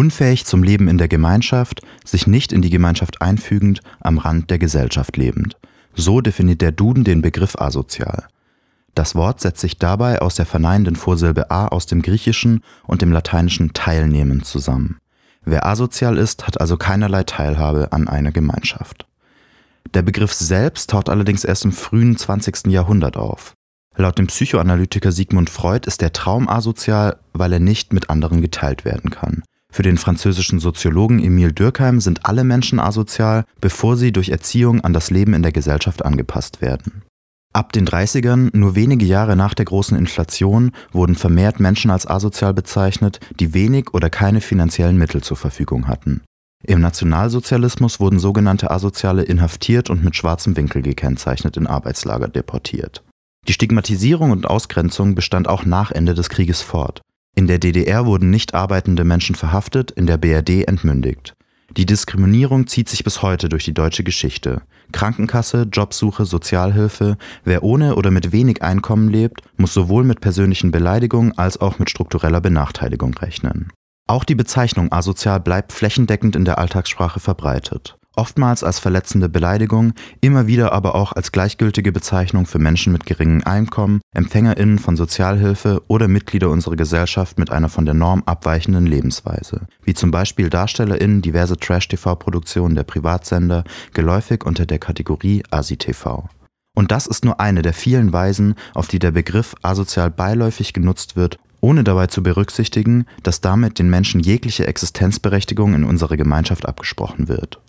Unfähig zum Leben in der Gemeinschaft, sich nicht in die Gemeinschaft einfügend, am Rand der Gesellschaft lebend. So definiert der Duden den Begriff asozial. Das Wort setzt sich dabei aus der verneinenden Vorsilbe a aus dem Griechischen und dem Lateinischen teilnehmen zusammen. Wer asozial ist, hat also keinerlei Teilhabe an einer Gemeinschaft. Der Begriff selbst taucht allerdings erst im frühen 20. Jahrhundert auf. Laut dem Psychoanalytiker Sigmund Freud ist der Traum asozial, weil er nicht mit anderen geteilt werden kann. Für den französischen Soziologen Emile Durkheim sind alle Menschen asozial, bevor sie durch Erziehung an das Leben in der Gesellschaft angepasst werden. Ab den 30ern, nur wenige Jahre nach der großen Inflation, wurden vermehrt Menschen als asozial bezeichnet, die wenig oder keine finanziellen Mittel zur Verfügung hatten. Im Nationalsozialismus wurden sogenannte Asoziale inhaftiert und mit schwarzem Winkel gekennzeichnet in Arbeitslager deportiert. Die Stigmatisierung und Ausgrenzung bestand auch nach Ende des Krieges fort. In der DDR wurden nicht arbeitende Menschen verhaftet, in der BRD entmündigt. Die Diskriminierung zieht sich bis heute durch die deutsche Geschichte. Krankenkasse, Jobsuche, Sozialhilfe. Wer ohne oder mit wenig Einkommen lebt, muss sowohl mit persönlichen Beleidigungen als auch mit struktureller Benachteiligung rechnen. Auch die Bezeichnung asozial bleibt flächendeckend in der Alltagssprache verbreitet oftmals als verletzende Beleidigung, immer wieder aber auch als gleichgültige Bezeichnung für Menschen mit geringem Einkommen, Empfängerinnen von Sozialhilfe oder Mitglieder unserer Gesellschaft mit einer von der Norm abweichenden Lebensweise, wie zum Beispiel Darstellerinnen diverse Trash-TV-Produktionen der Privatsender, geläufig unter der Kategorie ASI-TV. Und das ist nur eine der vielen Weisen, auf die der Begriff asozial beiläufig genutzt wird, ohne dabei zu berücksichtigen, dass damit den Menschen jegliche Existenzberechtigung in unserer Gemeinschaft abgesprochen wird.